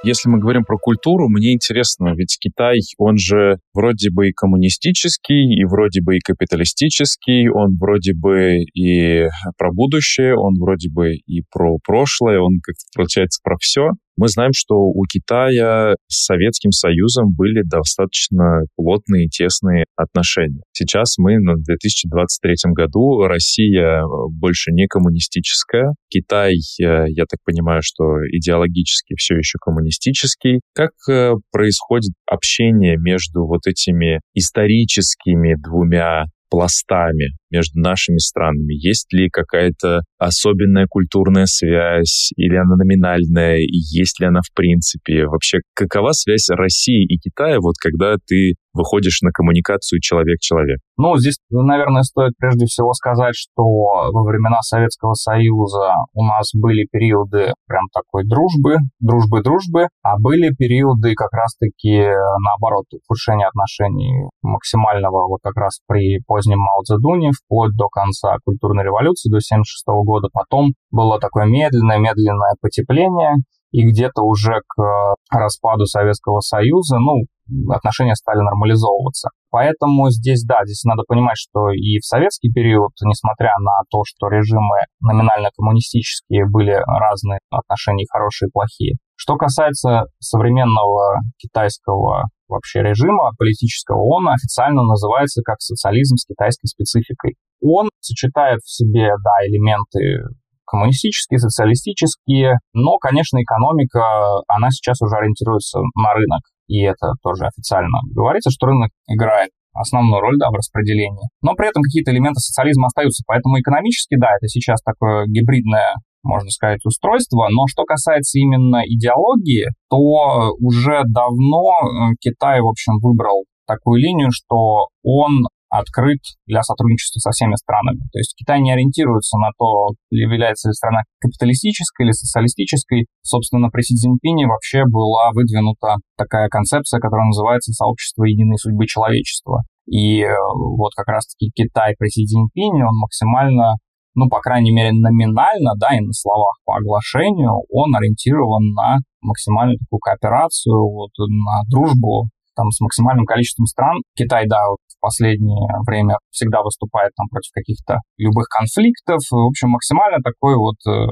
S1: Если мы говорим про культуру, мне интересно, ведь Китай, он же вроде бы и коммунистический, и вроде бы и капиталистический, он вроде бы и про будущее, он вроде бы и про прошлое, он, как получается, про все. Мы знаем, что у Китая с Советским Союзом были достаточно плотные и тесные отношения. Сейчас мы на 2023 году, Россия э, больше не коммунистическая, Китай, э, я так понимаю, что идеологически все еще коммунистический. Как э, происходит общение между вот этими историческими двумя пластами между нашими странами? Есть ли какая-то особенная культурная связь, или она номинальная, и есть ли она в принципе? Вообще, какова связь России и Китая, вот когда ты выходишь на коммуникацию человек-человек?
S3: Ну, здесь, наверное, стоит прежде всего сказать, что во времена Советского Союза у нас были периоды прям такой дружбы, дружбы-дружбы, а были периоды как раз-таки наоборот ухудшения отношений максимального вот как раз при позднем Мао Цзэдуне, вплоть до конца культурной революции, до 1976 года. Потом было такое медленное-медленное потепление, и где-то уже к распаду Советского Союза, ну, отношения стали нормализовываться. Поэтому здесь, да, здесь надо понимать, что и в советский период, несмотря на то, что режимы номинально коммунистические были разные, отношения хорошие и плохие. Что касается современного китайского вообще режима политического, он официально называется как социализм с китайской спецификой. Он сочетает в себе, да, элементы коммунистические, социалистические, но, конечно, экономика, она сейчас уже ориентируется на рынок, и это тоже официально говорится, что рынок играет основную роль да, в распределении. Но при этом какие-то элементы социализма остаются. Поэтому экономически, да, это сейчас такое гибридное можно сказать, устройство. Но что касается именно идеологии, то уже давно э, Китай, в общем, выбрал такую линию, что он открыт для сотрудничества со всеми странами. То есть Китай не ориентируется на то, является ли страна капиталистической или социалистической. Собственно, при Си Цзиньпине вообще была выдвинута такая концепция, которая называется «Сообщество единой судьбы человечества». И э, вот как раз-таки Китай при Си Цзиньпине, он максимально ну, по крайней мере, номинально, да, и на словах по оглашению, он ориентирован на максимальную такую кооперацию, вот, на дружбу там с максимальным количеством стран. Китай, да, вот в последнее время всегда выступает там против каких-то любых конфликтов. В общем, максимально такой вот э,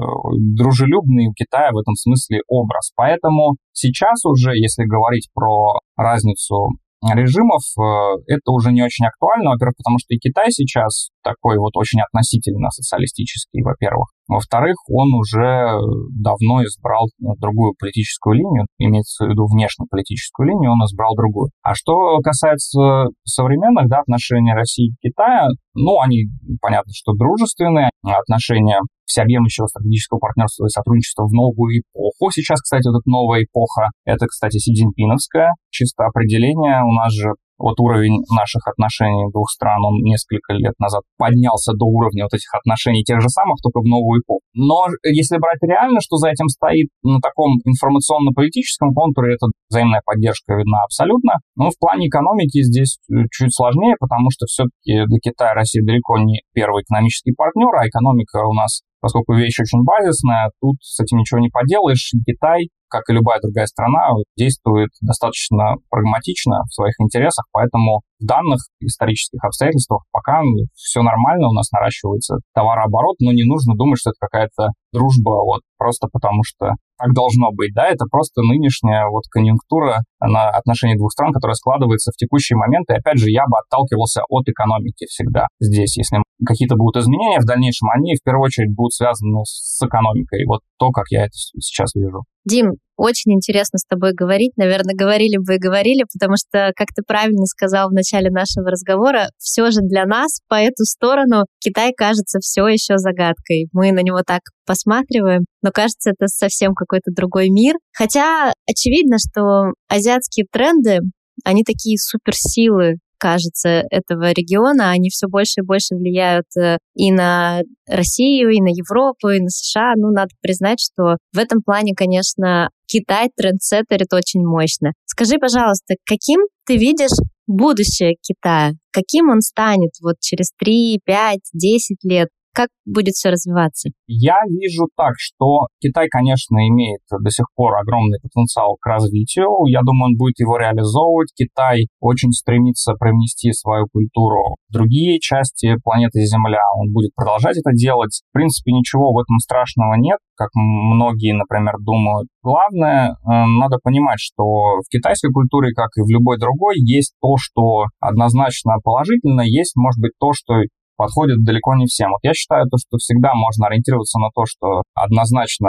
S3: дружелюбный у Китая в этом смысле образ. Поэтому сейчас уже, если говорить про разницу режимов, э, это уже не очень актуально, во-первых, потому что и Китай сейчас такой вот очень относительно социалистический, во-первых. Во-вторых, он уже давно избрал другую политическую линию, имеется в виду внешнеполитическую линию, он избрал другую. А что касается современных да, отношений России и Китая, ну, они, понятно, что дружественные, отношения всеобъемлющего стратегического партнерства и сотрудничества в новую эпоху. Сейчас, кстати, вот эта новая эпоха, это, кстати, Си Цзиньпиновская, чисто определение. У нас же вот уровень наших отношений двух стран, он несколько лет назад поднялся до уровня вот этих отношений тех же самых, только в новую эпоху. Но если брать реально, что за этим стоит на таком информационно-политическом контуре, это взаимная поддержка видна абсолютно. Но в плане экономики здесь э, чуть сложнее, потому что все-таки для Китая Россия далеко не первый экономический партнер, а экономика у нас поскольку вещь очень базисная, тут с этим ничего не поделаешь. Китай как и любая другая страна, действует достаточно прагматично в своих интересах, поэтому в данных исторических обстоятельствах пока все нормально, у нас наращивается товарооборот, но не нужно думать, что это какая-то дружба вот просто потому, что так должно быть, да, это просто нынешняя вот конъюнктура на отношении двух стран, которая складывается в текущий момент, и опять же, я бы отталкивался от экономики всегда здесь, если какие-то будут изменения в дальнейшем, они в первую очередь будут связаны с экономикой, вот то, как я это сейчас вижу.
S2: Дим, очень интересно с тобой говорить. Наверное, говорили бы и говорили, потому что, как ты правильно сказал в начале нашего разговора, все же для нас по эту сторону Китай кажется все еще загадкой. Мы на него так посматриваем, но кажется, это совсем какой-то другой мир. Хотя очевидно, что азиатские тренды, они такие суперсилы кажется, этого региона, они все больше и больше влияют э, и на Россию, и на Европу, и на США. Ну, надо признать, что в этом плане, конечно, Китай трендсеттерит очень мощно. Скажи, пожалуйста, каким ты видишь будущее Китая? Каким он станет вот через 3, 5, 10 лет? Как будет все развиваться?
S3: Я вижу так, что Китай, конечно, имеет до сих пор огромный потенциал к развитию. Я думаю, он будет его реализовывать. Китай очень стремится привнести свою культуру в другие части планеты Земля. Он будет продолжать это делать. В принципе, ничего в этом страшного нет, как многие, например, думают. Главное, э, надо понимать, что в китайской культуре, как и в любой другой, есть то, что однозначно положительно, есть, может быть, то, что подходит далеко не всем. Вот я считаю, то, что всегда можно ориентироваться на то, что однозначно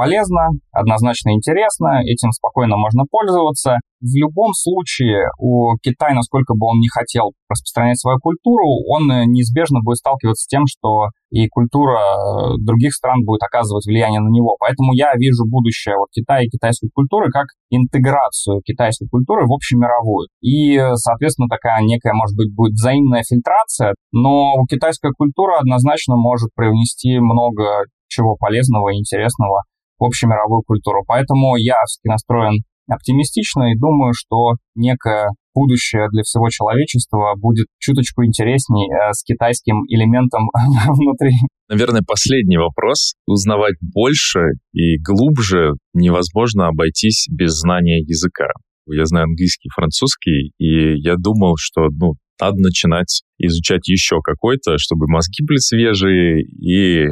S3: полезно, однозначно интересно, этим спокойно можно пользоваться. В любом случае у Китая, насколько бы он не хотел распространять свою культуру, он э, неизбежно будет сталкиваться с тем, что и культура э, других стран будет оказывать влияние на него. Поэтому я вижу будущее вот Китая и китайской культуры как интеграцию китайской культуры в общемировую. И, соответственно, такая некая, может быть, будет взаимная фильтрация, но китайская культура однозначно может привнести много чего полезного и интересного в общемировую культуру. Поэтому я настроен оптимистично и думаю, что некое будущее для всего человечества будет чуточку интересней э, с китайским элементом внутри.
S1: Наверное, последний вопрос. Узнавать больше и глубже невозможно обойтись без знания языка. Я знаю английский французский, и я думал, что ну, надо начинать изучать еще какой-то, чтобы мозги были свежие и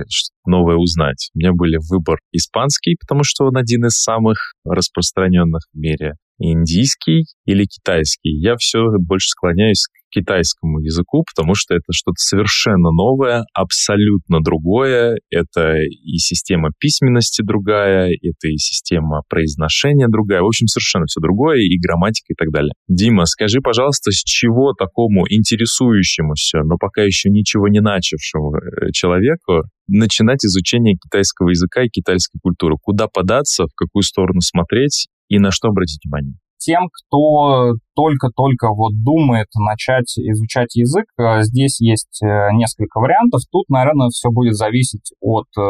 S1: новое узнать. У меня были выбор испанский, потому что он один из самых распространенных в мире, индийский или китайский. Я все больше склоняюсь к китайскому языку, потому что это что-то совершенно новое, абсолютно другое. Это и система письменности другая, это и система произношения другая. В общем, совершенно все другое, и грамматика и так далее. Дима, скажи, пожалуйста, с чего такому интересующемуся, но пока еще ничего не начавшему э, человеку начинать изучение китайского языка и китайской культуры? Куда податься, в какую сторону смотреть и на что обратить внимание?
S3: Тем, кто только-только вот думает начать изучать язык, э, здесь есть э, несколько вариантов. Тут, наверное, все будет зависеть от э,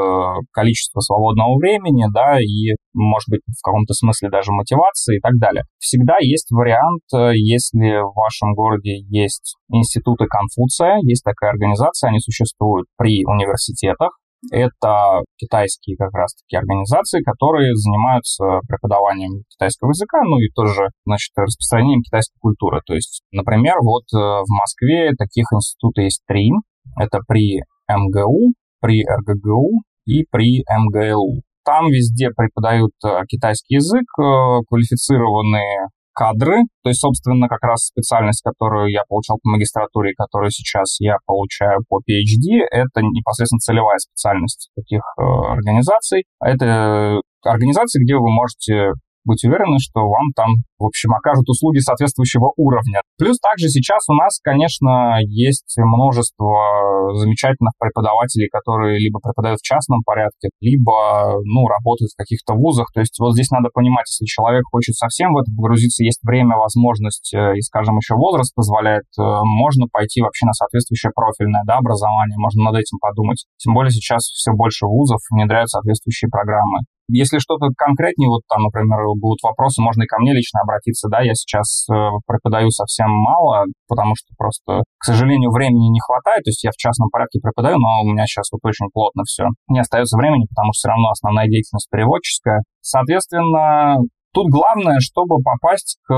S3: количества свободного времени, да, и, может быть, в каком-то смысле даже мотивации и так далее. Всегда есть вариант, если в вашем городе есть институты Конфуция, есть такая организация, они существуют при университетах, это китайские как раз-таки организации, которые занимаются преподаванием китайского языка, ну и тоже, значит, распространением китайской культуры. То есть, например, вот э, в Москве таких институтов есть три. Это при МГУ, при РГГУ и при МГЛУ. Там везде преподают э, китайский язык, э, квалифицированные кадры, то есть, собственно, как раз специальность, которую я получал по магистратуре, которую сейчас я получаю по PhD, это непосредственно целевая специальность таких э, организаций. Это организации, где вы можете быть уверены, что вам там, в общем, окажут услуги соответствующего уровня. Плюс также сейчас у нас, конечно, есть множество замечательных преподавателей, которые либо преподают в частном порядке, либо, ну, работают в каких-то вузах. То есть вот здесь надо понимать, если человек хочет совсем в это погрузиться, есть время, возможность э, и, скажем, еще возраст позволяет, э, можно пойти вообще на соответствующее профильное да, образование, можно над этим подумать. Тем более сейчас все больше вузов внедряют соответствующие программы. Если что-то конкретнее, вот там, например, будут вопросы, можно и ко мне лично обратиться, да, я сейчас э, преподаю совсем мало, потому что просто, к сожалению, времени не хватает, то есть я в частном порядке преподаю, но у меня сейчас вот очень плотно все. Не остается времени, потому что все равно основная деятельность переводческая. Соответственно, тут главное, чтобы попасть к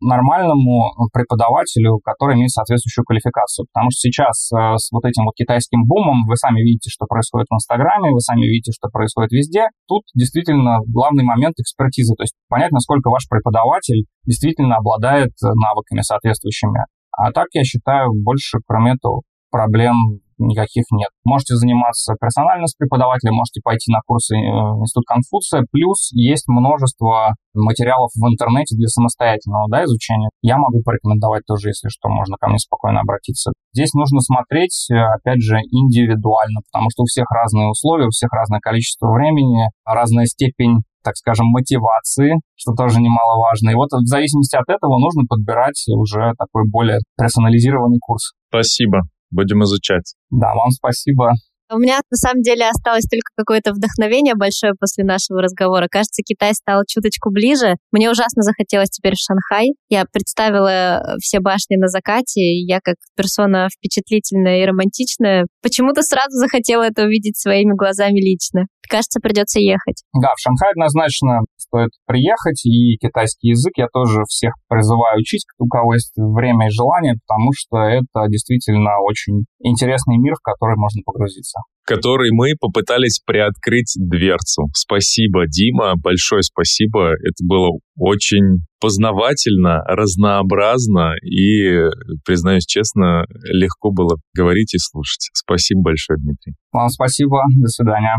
S3: нормальному преподавателю, который имеет соответствующую квалификацию. Потому что сейчас э, с вот этим вот китайским бумом вы сами видите, что происходит в Инстаграме, вы сами видите, что происходит везде. Тут действительно главный момент экспертизы. То есть понять, насколько ваш преподаватель действительно обладает навыками соответствующими. А так, я считаю, больше, кроме этого, проблем никаких нет. Можете заниматься персонально с преподавателем, можете пойти на курсы э, Институт Конфуция, плюс есть множество материалов в интернете для самостоятельного да, изучения. Я могу порекомендовать тоже, если что, можно ко мне спокойно обратиться. Здесь нужно смотреть, э, опять же, индивидуально, потому что у всех разные условия, у всех разное количество времени, разная степень так скажем, мотивации, что тоже немаловажно. И вот в зависимости от этого нужно подбирать уже такой более персонализированный курс.
S1: Спасибо. Будем изучать.
S3: Да, вам спасибо.
S2: У меня на самом деле осталось только какое-то вдохновение большое после нашего разговора. Кажется, Китай стал чуточку ближе. Мне ужасно захотелось теперь в Шанхай. Я представила все башни на закате, и я как персона впечатлительная и романтичная почему-то сразу захотела это увидеть своими глазами лично. Кажется, придется ехать.
S3: Да, в Шанхай однозначно стоит приехать, и китайский язык я тоже всех призываю учить, у кого есть время и желание, потому что это действительно очень интересный мир, в который можно погрузиться
S1: который мы попытались приоткрыть дверцу. Спасибо, Дима, большое спасибо. Это было очень познавательно, разнообразно и, признаюсь честно, легко было говорить и слушать. Спасибо большое, Дмитрий.
S3: Вам спасибо. До свидания.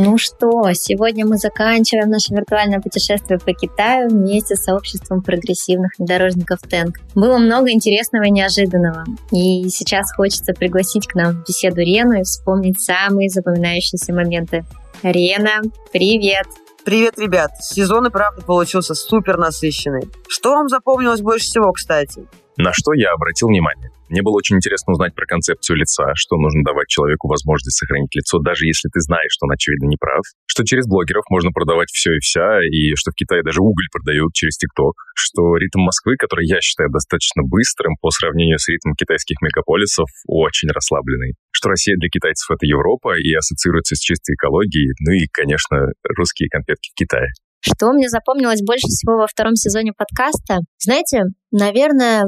S2: Ну что, сегодня мы заканчиваем наше виртуальное путешествие по Китаю вместе с сообществом прогрессивных внедорожников Тэнк. Было много интересного и неожиданного. И сейчас хочется пригласить к нам в беседу Рену и вспомнить самые запоминающиеся моменты. Рена, привет!
S4: Привет, ребят! Сезон и правда получился супер насыщенный. Что вам запомнилось больше всего, кстати?
S1: На что я обратил внимание? Мне было очень интересно узнать про концепцию лица, что нужно давать человеку возможность сохранить лицо, даже если ты знаешь, что он, очевидно, не прав, что через блогеров можно продавать все и вся, и что в Китае даже уголь продают через ТикТок, что ритм Москвы, который я считаю достаточно быстрым по сравнению с ритмом китайских мегаполисов, очень расслабленный, что Россия для китайцев — это Европа и ассоциируется с чистой экологией, ну и, конечно, русские конфетки в Китае.
S2: Что мне запомнилось больше всего во втором сезоне подкаста? Знаете, наверное,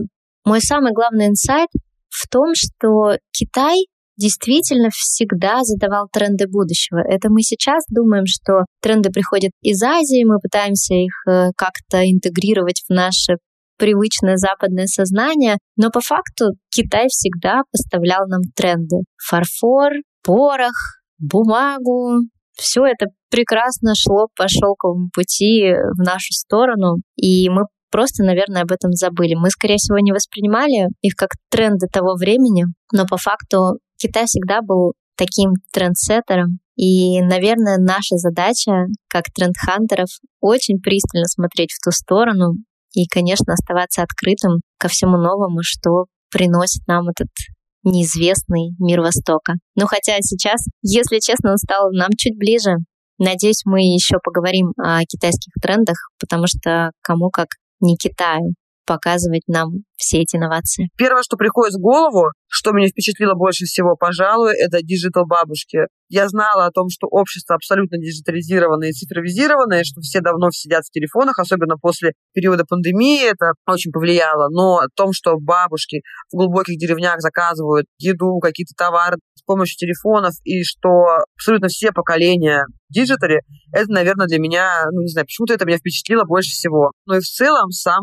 S2: мой самый главный инсайт в том, что Китай действительно всегда задавал тренды будущего. Это мы сейчас думаем, что тренды приходят из Азии, мы пытаемся их э, как-то интегрировать в наше привычное западное сознание, но по факту Китай всегда поставлял нам тренды. Фарфор, порох, бумагу, все это прекрасно шло по шелковому пути в нашу сторону, и мы просто, наверное, об этом забыли. Мы, скорее всего, не воспринимали их как тренды того времени, но по факту Китай всегда был таким трендсеттером. И, наверное, наша задача, как трендхантеров, очень пристально смотреть в ту сторону и, конечно, оставаться открытым ко всему новому, что приносит нам этот неизвестный мир Востока. Но хотя сейчас, если честно, он стал нам чуть ближе. Надеюсь, мы еще поговорим о китайских трендах, потому что кому как не Китаю показывать нам все эти инновации.
S4: Первое, что приходит в голову, что меня впечатлило больше всего, пожалуй, это digital бабушки. Я знала о том, что общество абсолютно диджитализированное и цифровизированное, что все давно сидят в телефонах, особенно после периода пандемии, это очень повлияло. Но о том, что бабушки в глубоких деревнях заказывают еду, какие-то товары с помощью телефонов, и что абсолютно все поколения digital, это, наверное, для меня, ну, не знаю, почему-то это меня впечатлило больше всего. Но и в целом сам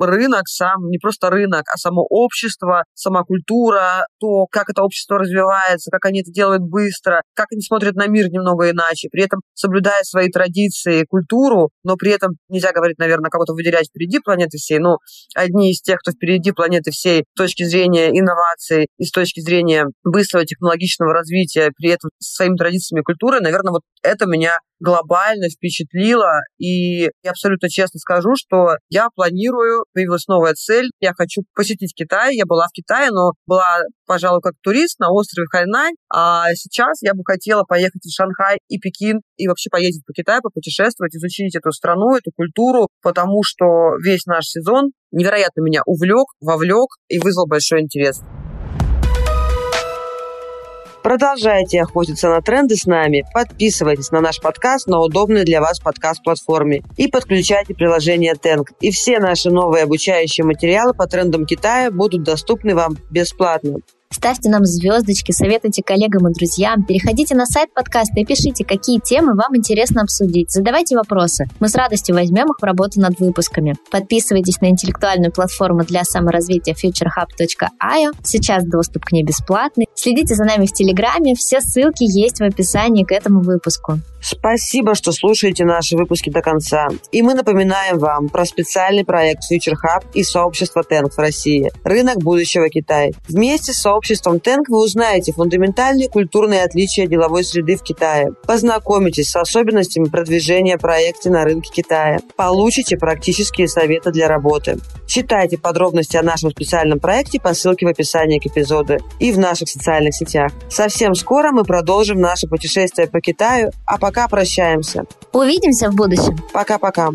S4: рынок, сам не просто рынок, а само общество, сама культура, то, как это общество развивается, как они это делают быстро, как они смотрят на мир немного иначе, при этом соблюдая свои традиции, культуру, но при этом нельзя говорить, наверное, кого-то выделять впереди планеты всей, но одни из тех, кто впереди планеты всей с точки зрения инноваций и с точки зрения быстрого технологичного развития, при этом со своими традициями и культурой, наверное, вот это меня глобально впечатлило. И я абсолютно честно скажу, что я планирую, появилась новая цель. Я хочу посетить Китай. Я была в Китае, но была, пожалуй, как турист на острове Хайнань. А сейчас я бы хотела поехать в Шанхай и Пекин и вообще поездить по Китаю, попутешествовать, изучить эту страну, эту культуру, потому что весь наш сезон невероятно меня увлек, вовлек и вызвал большой интерес. Продолжайте охотиться на тренды с нами. Подписывайтесь на наш подкаст на удобной для вас подкаст-платформе и подключайте приложение Тенк. И все наши новые обучающие материалы по трендам Китая будут доступны вам бесплатно.
S2: Ставьте нам звездочки, советуйте коллегам и друзьям, переходите на сайт подкаста и пишите, какие темы вам интересно обсудить. Задавайте вопросы. Мы с радостью возьмем их в работу над выпусками. Подписывайтесь на интеллектуальную платформу для саморазвития futurehub.io. Сейчас доступ к ней бесплатный. Следите за нами в Телеграме. Все ссылки есть в описании к этому выпуску.
S4: Спасибо, что слушаете наши выпуски до конца. И мы напоминаем вам про специальный проект Future Hub и сообщество Тенк в России. Рынок будущего Китая. Вместе с сообществом Тенк вы узнаете фундаментальные культурные отличия деловой среды в Китае. Познакомитесь с особенностями продвижения проекта на рынке Китая. Получите практические советы для работы. Читайте подробности о нашем специальном проекте по ссылке в описании к эпизоду и в наших социальных сетях. Совсем скоро мы продолжим наше путешествие по Китаю, а пока прощаемся.
S2: Увидимся в будущем.
S4: Пока-пока.